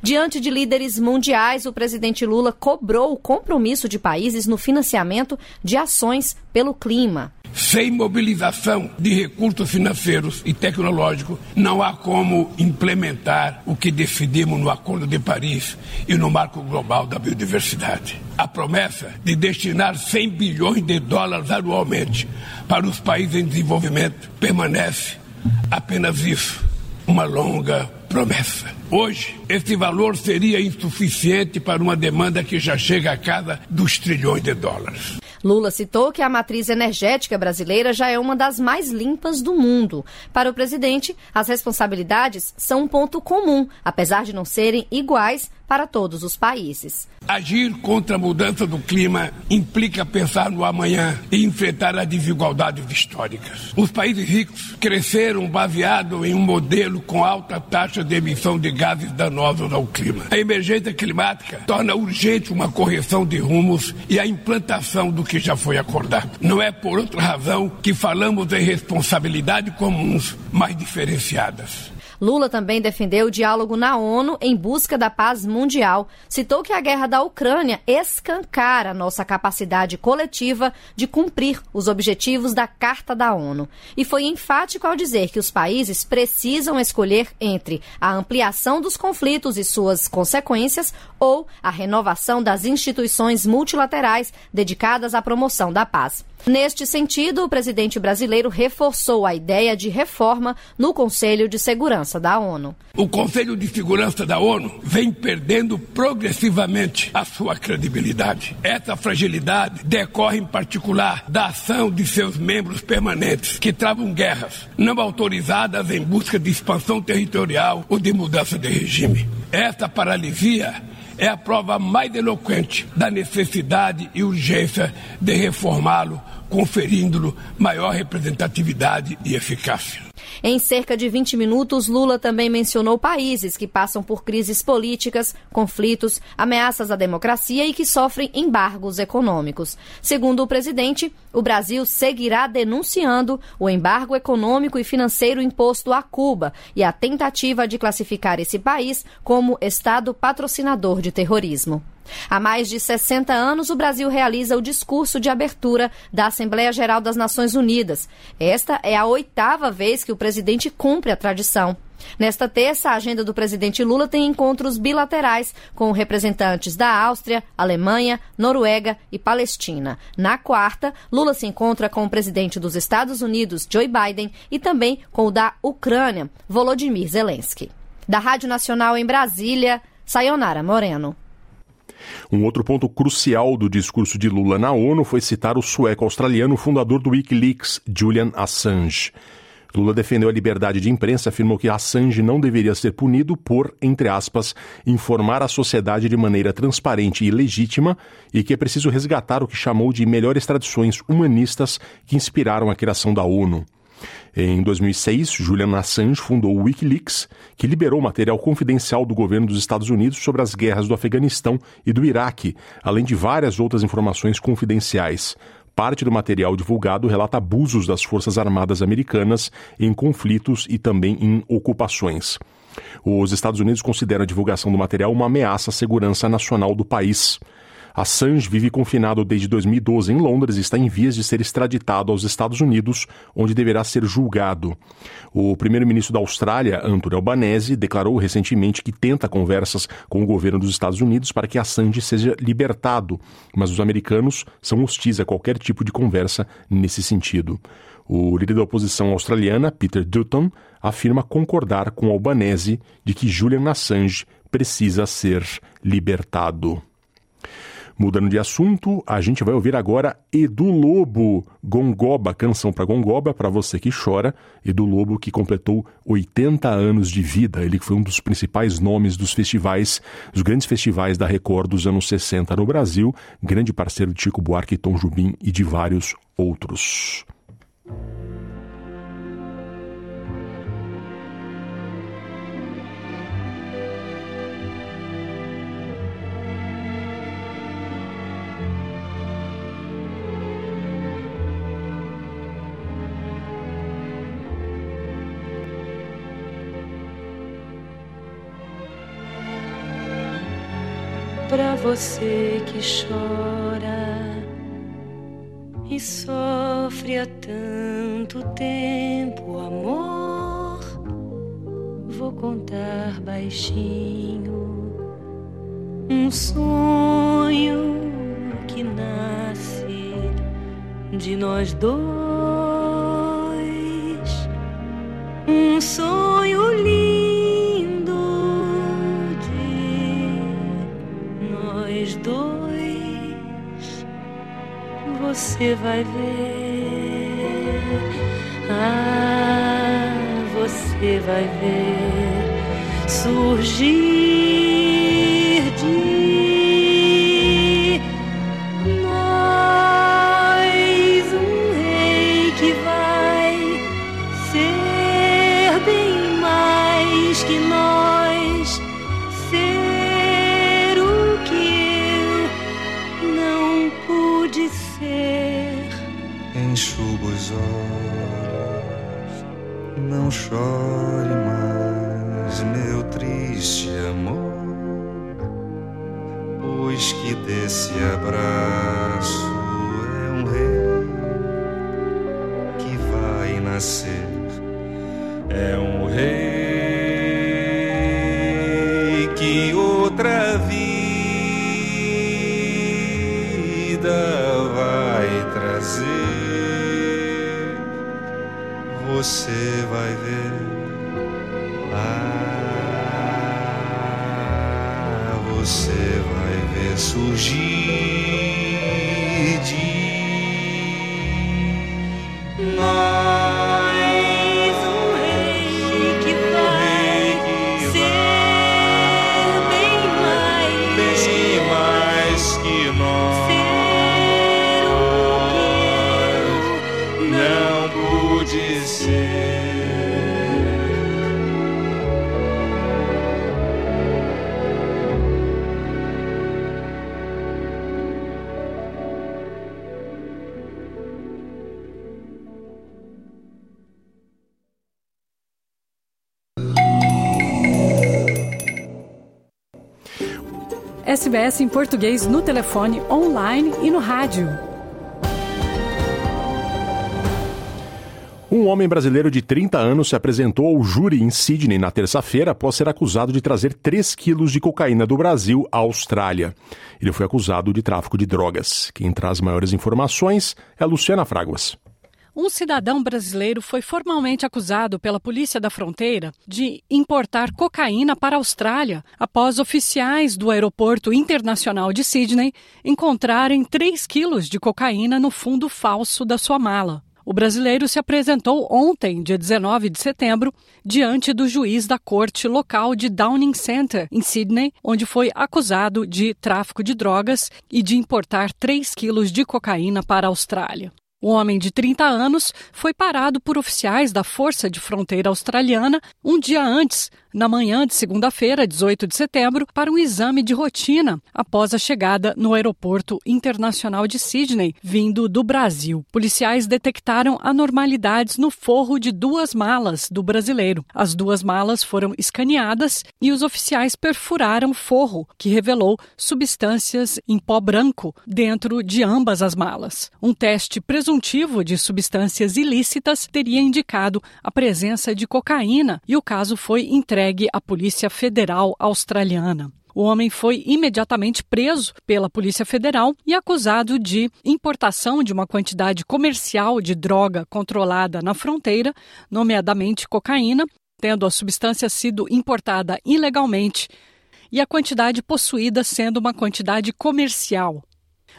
Diante de líderes mundiais, o presidente Lula cobrou o compromisso de países no financiamento de ações pelo clima. Sem mobilização de recursos financeiros e tecnológicos, não há como implementar o que decidimos no Acordo de Paris e no Marco Global da Biodiversidade. A promessa de destinar 100 bilhões de dólares anualmente para os países em desenvolvimento permanece apenas isso, uma longa promessa. Hoje, esse valor seria insuficiente para uma demanda que já chega a casa dos trilhões de dólares. Lula citou que a matriz energética brasileira já é uma das mais limpas do mundo. Para o presidente, as responsabilidades são um ponto comum, apesar de não serem iguais para todos os países. Agir contra a mudança do clima implica pensar no amanhã e enfrentar as desigualdades históricas. Os países ricos cresceram baseado em um modelo com alta taxa de emissão de gases danosos ao clima. A emergência climática torna urgente uma correção de rumos e a implantação do que já foi acordado. Não é por outra razão que falamos em responsabilidades comuns, mas diferenciadas. Lula também defendeu o diálogo na ONU em busca da paz mundial. Citou que a guerra da Ucrânia escancara nossa capacidade coletiva de cumprir os objetivos da Carta da ONU. E foi enfático ao dizer que os países precisam escolher entre a ampliação dos conflitos e suas consequências ou a renovação das instituições multilaterais dedicadas à promoção da paz. Neste sentido, o presidente brasileiro reforçou a ideia de reforma no Conselho de Segurança da ONU. O Conselho de Segurança da ONU vem perdendo progressivamente a sua credibilidade. Essa fragilidade decorre, em particular, da ação de seus membros permanentes, que travam guerras não autorizadas em busca de expansão territorial ou de mudança de regime. Essa paralisia é a prova mais eloquente da necessidade e urgência de reformá-lo conferindo-lhe maior representatividade e eficácia. Em cerca de 20 minutos, Lula também mencionou países que passam por crises políticas, conflitos, ameaças à democracia e que sofrem embargos econômicos. Segundo o presidente, o Brasil seguirá denunciando o embargo econômico e financeiro imposto a Cuba e a tentativa de classificar esse país como Estado patrocinador de terrorismo. Há mais de 60 anos, o Brasil realiza o discurso de abertura da Assembleia Geral das Nações Unidas. Esta é a oitava vez que o presidente cumpre a tradição. Nesta terça, a agenda do presidente Lula tem encontros bilaterais com representantes da Áustria, Alemanha, Noruega e Palestina. Na quarta, Lula se encontra com o presidente dos Estados Unidos, Joe Biden, e também com o da Ucrânia, Volodymyr Zelensky. Da Rádio Nacional em Brasília, Sayonara Moreno. Um outro ponto crucial do discurso de Lula na ONU foi citar o sueco-australiano fundador do Wikileaks, Julian Assange. Lula defendeu a liberdade de imprensa afirmou que Assange não deveria ser punido por, entre aspas, informar a sociedade de maneira transparente e legítima e que é preciso resgatar o que chamou de melhores tradições humanistas que inspiraram a criação da ONU. Em 2006, Julian Assange fundou o Wikileaks, que liberou material confidencial do governo dos Estados Unidos sobre as guerras do Afeganistão e do Iraque, além de várias outras informações confidenciais. Parte do material divulgado relata abusos das Forças Armadas Americanas em conflitos e também em ocupações. Os Estados Unidos consideram a divulgação do material uma ameaça à segurança nacional do país. Assange vive confinado desde 2012 em Londres e está em vias de ser extraditado aos Estados Unidos, onde deverá ser julgado. O primeiro-ministro da Austrália, Anthony Albanese, declarou recentemente que tenta conversas com o governo dos Estados Unidos para que Assange seja libertado, mas os americanos são hostis a qualquer tipo de conversa nesse sentido. O líder da oposição australiana, Peter Dutton, afirma concordar com Albanese de que Julian Assange precisa ser libertado. Mudando de assunto, a gente vai ouvir agora Edu Lobo, Gongoba, canção para Gongoba, para você que chora. Edu Lobo, que completou 80 anos de vida. Ele foi um dos principais nomes dos festivais, dos grandes festivais da Record dos anos 60 no Brasil, grande parceiro de Chico Buarque, Tom Jubim e de vários outros. Para você que chora e sofre há tanto tempo, amor, vou contar baixinho um sonho que nasce de nós dois, um sonho lindo você vai ver. Ah, você vai ver surgir SBS em português no telefone, online e no rádio. Um homem brasileiro de 30 anos se apresentou ao júri em Sydney na terça-feira após ser acusado de trazer 3 quilos de cocaína do Brasil à Austrália. Ele foi acusado de tráfico de drogas. Quem traz maiores informações é Luciana Fraguas. Um cidadão brasileiro foi formalmente acusado pela Polícia da Fronteira de importar cocaína para a Austrália após oficiais do Aeroporto Internacional de Sydney encontrarem 3 quilos de cocaína no fundo falso da sua mala. O brasileiro se apresentou ontem, dia 19 de setembro, diante do juiz da corte local de Downing Center, em Sydney, onde foi acusado de tráfico de drogas e de importar 3 quilos de cocaína para a Austrália. O homem de 30 anos foi parado por oficiais da Força de Fronteira Australiana um dia antes na manhã de segunda-feira, 18 de setembro, para um exame de rotina após a chegada no Aeroporto Internacional de Sydney, vindo do Brasil. Policiais detectaram anormalidades no forro de duas malas do brasileiro. As duas malas foram escaneadas e os oficiais perfuraram o forro, que revelou substâncias em pó branco dentro de ambas as malas. Um teste presuntivo de substâncias ilícitas teria indicado a presença de cocaína e o caso foi entregue entregue à Polícia Federal Australiana. O homem foi imediatamente preso pela Polícia Federal e acusado de importação de uma quantidade comercial de droga controlada na fronteira, nomeadamente cocaína, tendo a substância sido importada ilegalmente e a quantidade possuída sendo uma quantidade comercial.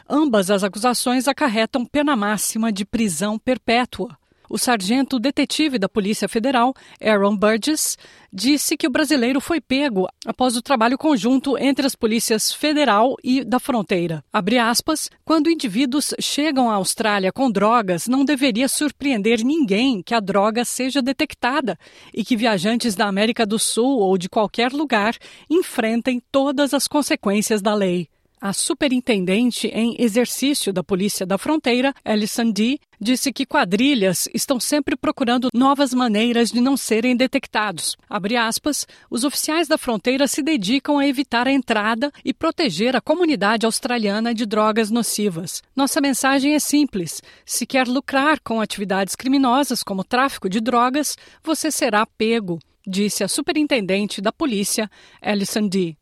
Ambas as acusações acarretam pena máxima de prisão perpétua. O sargento detetive da Polícia Federal, Aaron Burgess, disse que o brasileiro foi pego após o trabalho conjunto entre as polícias federal e da fronteira. Aspas, quando indivíduos chegam à Austrália com drogas, não deveria surpreender ninguém que a droga seja detectada e que viajantes da América do Sul ou de qualquer lugar enfrentem todas as consequências da lei. A superintendente em exercício da Polícia da Fronteira, Alison D., disse que quadrilhas estão sempre procurando novas maneiras de não serem detectados. Aspas, os oficiais da fronteira se dedicam a evitar a entrada e proteger a comunidade australiana de drogas nocivas. Nossa mensagem é simples: se quer lucrar com atividades criminosas como tráfico de drogas, você será pego, disse a superintendente da polícia, Alison D.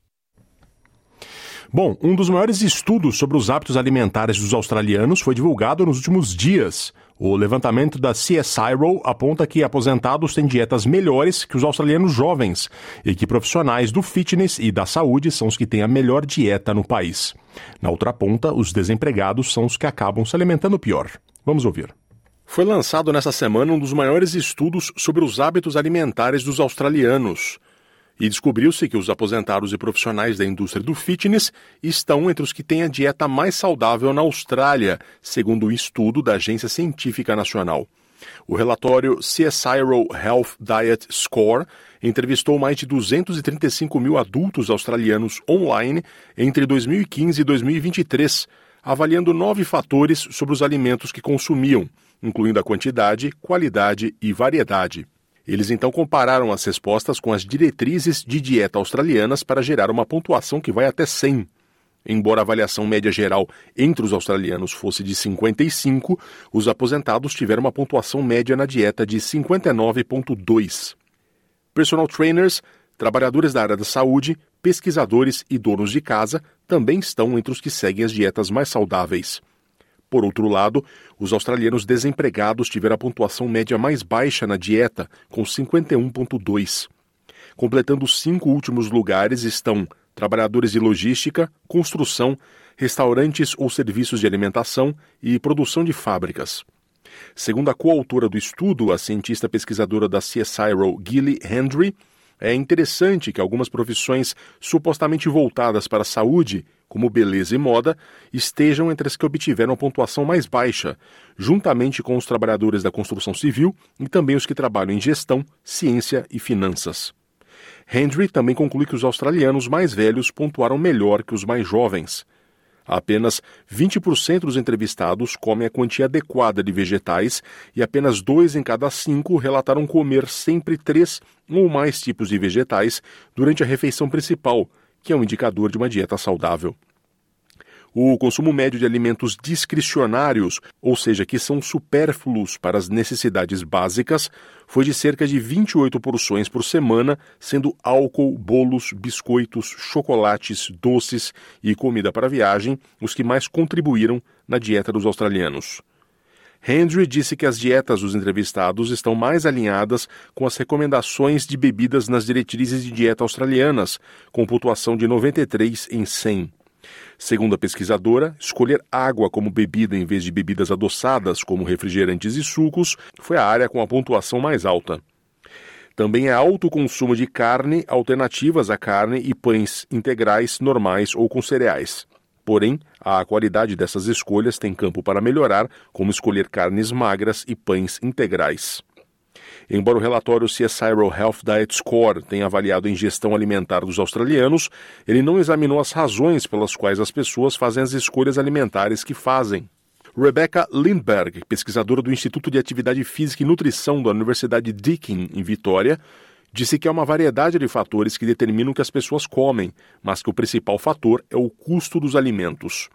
Bom, um dos maiores estudos sobre os hábitos alimentares dos australianos foi divulgado nos últimos dias. O levantamento da CSIRO aponta que aposentados têm dietas melhores que os australianos jovens e que profissionais do fitness e da saúde são os que têm a melhor dieta no país. Na outra ponta, os desempregados são os que acabam se alimentando pior. Vamos ouvir. Foi lançado nessa semana um dos maiores estudos sobre os hábitos alimentares dos australianos. E descobriu-se que os aposentados e profissionais da indústria do fitness estão entre os que têm a dieta mais saudável na Austrália, segundo o um estudo da Agência Científica Nacional. O relatório CSIRO Health Diet Score entrevistou mais de 235 mil adultos australianos online entre 2015 e 2023, avaliando nove fatores sobre os alimentos que consumiam, incluindo a quantidade, qualidade e variedade. Eles então compararam as respostas com as diretrizes de dieta australianas para gerar uma pontuação que vai até 100. Embora a avaliação média geral entre os australianos fosse de 55, os aposentados tiveram uma pontuação média na dieta de 59,2. Personal trainers, trabalhadores da área da saúde, pesquisadores e donos de casa também estão entre os que seguem as dietas mais saudáveis. Por outro lado, os australianos desempregados tiveram a pontuação média mais baixa na dieta, com 51,2. Completando os cinco últimos lugares estão trabalhadores de logística, construção, restaurantes ou serviços de alimentação e produção de fábricas. Segundo a coautora do estudo, a cientista pesquisadora da CSIRO, Gilly Hendry, é interessante que algumas profissões supostamente voltadas para a saúde como beleza e moda, estejam entre as que obtiveram a pontuação mais baixa, juntamente com os trabalhadores da construção civil e também os que trabalham em gestão, ciência e finanças. Hendry também conclui que os australianos mais velhos pontuaram melhor que os mais jovens. Apenas 20% dos entrevistados comem a quantia adequada de vegetais e apenas dois em cada cinco relataram comer sempre três ou mais tipos de vegetais durante a refeição principal, que é um indicador de uma dieta saudável. O consumo médio de alimentos discricionários, ou seja, que são supérfluos para as necessidades básicas, foi de cerca de 28 porções por semana, sendo álcool, bolos, biscoitos, chocolates, doces e comida para viagem os que mais contribuíram na dieta dos australianos. Hendry disse que as dietas dos entrevistados estão mais alinhadas com as recomendações de bebidas nas diretrizes de dieta australianas, com pontuação de 93 em 100. Segundo a pesquisadora, escolher água como bebida em vez de bebidas adoçadas, como refrigerantes e sucos, foi a área com a pontuação mais alta. Também é alto o consumo de carne, alternativas à carne e pães integrais normais ou com cereais. Porém, a qualidade dessas escolhas tem campo para melhorar, como escolher carnes magras e pães integrais. Embora o relatório CSIRO Health Diet Score tenha avaliado a ingestão alimentar dos australianos, ele não examinou as razões pelas quais as pessoas fazem as escolhas alimentares que fazem. Rebecca Lindberg, pesquisadora do Instituto de Atividade Física e Nutrição da Universidade Deakin, em Vitória, disse que há uma variedade de fatores que determinam o que as pessoas comem, mas que o principal fator é o custo dos alimentos.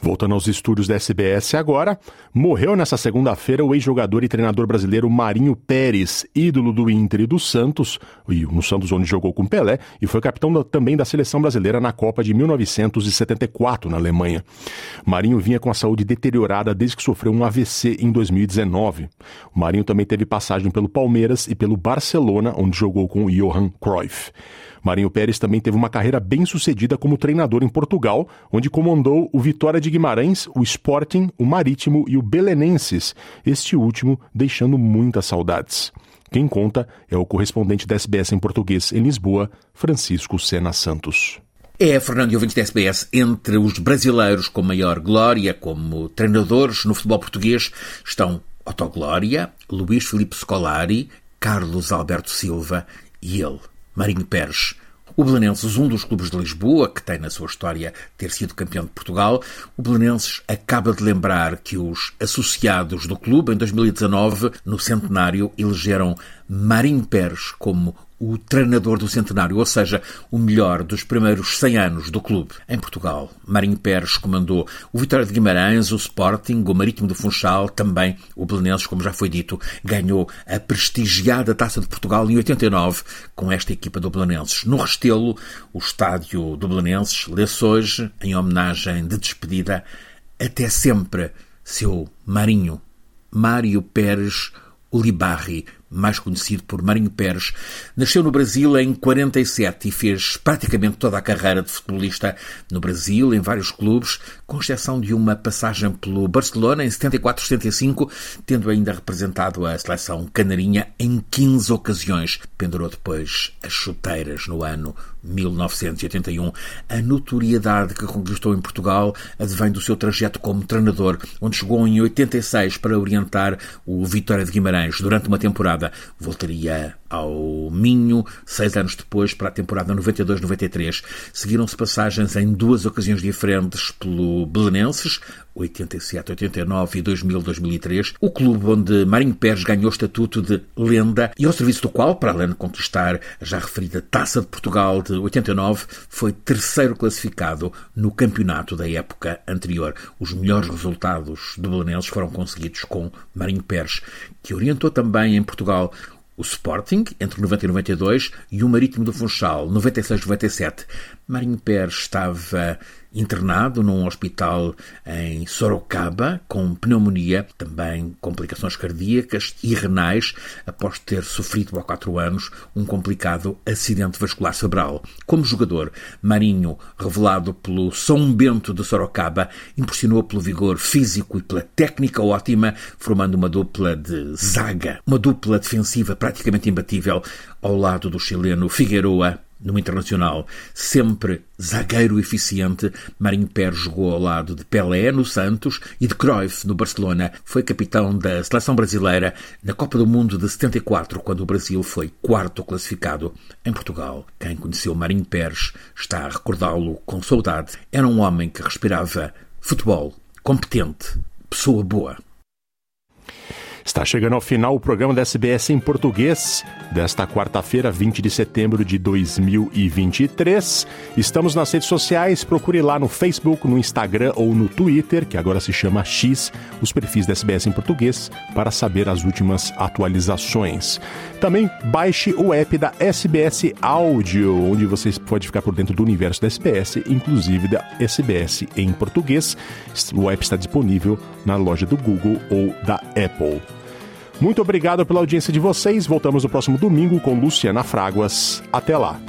Voltando aos estúdios da SBS agora, morreu nessa segunda-feira o ex-jogador e treinador brasileiro Marinho Pérez, ídolo do Inter e do Santos, e no Santos onde jogou com Pelé, e foi capitão da, também da seleção brasileira na Copa de 1974 na Alemanha. Marinho vinha com a saúde deteriorada desde que sofreu um AVC em 2019. O Marinho também teve passagem pelo Palmeiras e pelo Barcelona, onde jogou com Johan Cruyff. Marinho Pérez também teve uma carreira bem sucedida como treinador em Portugal, onde comandou o Vitória de Guimarães, o Sporting, o Marítimo e o Belenenses, este último deixando muitas saudades. Quem conta é o correspondente da SBS em português em Lisboa, Francisco Sena Santos. É, Fernando e da SBS, entre os brasileiros com maior glória como treinadores no futebol português estão Otto Glória, Luís Filipe Scolari, Carlos Alberto Silva e ele, Marinho Pérez. O Belenenses, um dos clubes de Lisboa, que tem na sua história ter sido campeão de Portugal, o Belenenses acaba de lembrar que os associados do clube, em 2019, no centenário, elegeram Marinho Pérez como o treinador do centenário, ou seja, o melhor dos primeiros 100 anos do clube. Em Portugal, Marinho Pérez comandou o Vitória de Guimarães, o Sporting, o Marítimo do Funchal, também o Belenenses, como já foi dito, ganhou a prestigiada Taça de Portugal em 89 com esta equipa do Belenenses. No Restelo, o estádio do Belenenses lê-se hoje, em homenagem de despedida, até sempre, seu Marinho, Mário Pérez Ulibarri, mais conhecido por Marinho Pérez, nasceu no Brasil em 47 e fez praticamente toda a carreira de futebolista no Brasil, em vários clubes, com exceção de uma passagem pelo Barcelona em 74-75, tendo ainda representado a seleção canarinha em 15 ocasiões. Pendurou depois as chuteiras no ano 1981. A notoriedade que conquistou em Portugal advém do seu trajeto como treinador, onde chegou em 86 para orientar o Vitória de Guimarães durante uma temporada temporada voltaria ao Minho, seis anos depois, para a temporada 92-93. Seguiram-se passagens em duas ocasiões diferentes pelo Belenenses, 87, 89 e 2000, 2003, o clube onde Marinho Pérez ganhou o estatuto de lenda e ao serviço do qual, para além de conquistar a já referida Taça de Portugal de 89, foi terceiro classificado no campeonato da época anterior. Os melhores resultados do Belenenses foram conseguidos com Marinho Pérez, que orientou também em Portugal o Sporting, entre 90 e 92, e o Marítimo do Funchal, 96-97. Marinho Pérez estava internado num hospital em Sorocaba com pneumonia, também complicações cardíacas e renais, após ter sofrido há quatro anos um complicado acidente vascular cerebral. Como jogador, Marinho, revelado pelo São Bento de Sorocaba, impressionou pelo vigor físico e pela técnica ótima, formando uma dupla de zaga, uma dupla defensiva praticamente imbatível ao lado do chileno Figueroa no Internacional, sempre zagueiro eficiente, Marinho Pérez jogou ao lado de Pelé no Santos e de Cruyff no Barcelona. Foi capitão da seleção brasileira na Copa do Mundo de 74, quando o Brasil foi quarto classificado em Portugal. Quem conheceu Marinho Pérez está a recordá-lo com saudade. Era um homem que respirava futebol, competente, pessoa boa. Está chegando ao final o programa da SBS em português desta quarta-feira, 20 de setembro de 2023. Estamos nas redes sociais, procure lá no Facebook, no Instagram ou no Twitter, que agora se chama X, os perfis da SBS em português, para saber as últimas atualizações. Também baixe o app da SBS Áudio, onde você pode ficar por dentro do universo da SBS, inclusive da SBS em português. O app está disponível na loja do Google ou da Apple. Muito obrigado pela audiência de vocês. Voltamos no próximo domingo com Luciana Fraguas. Até lá.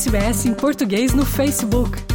SBS em português no Facebook.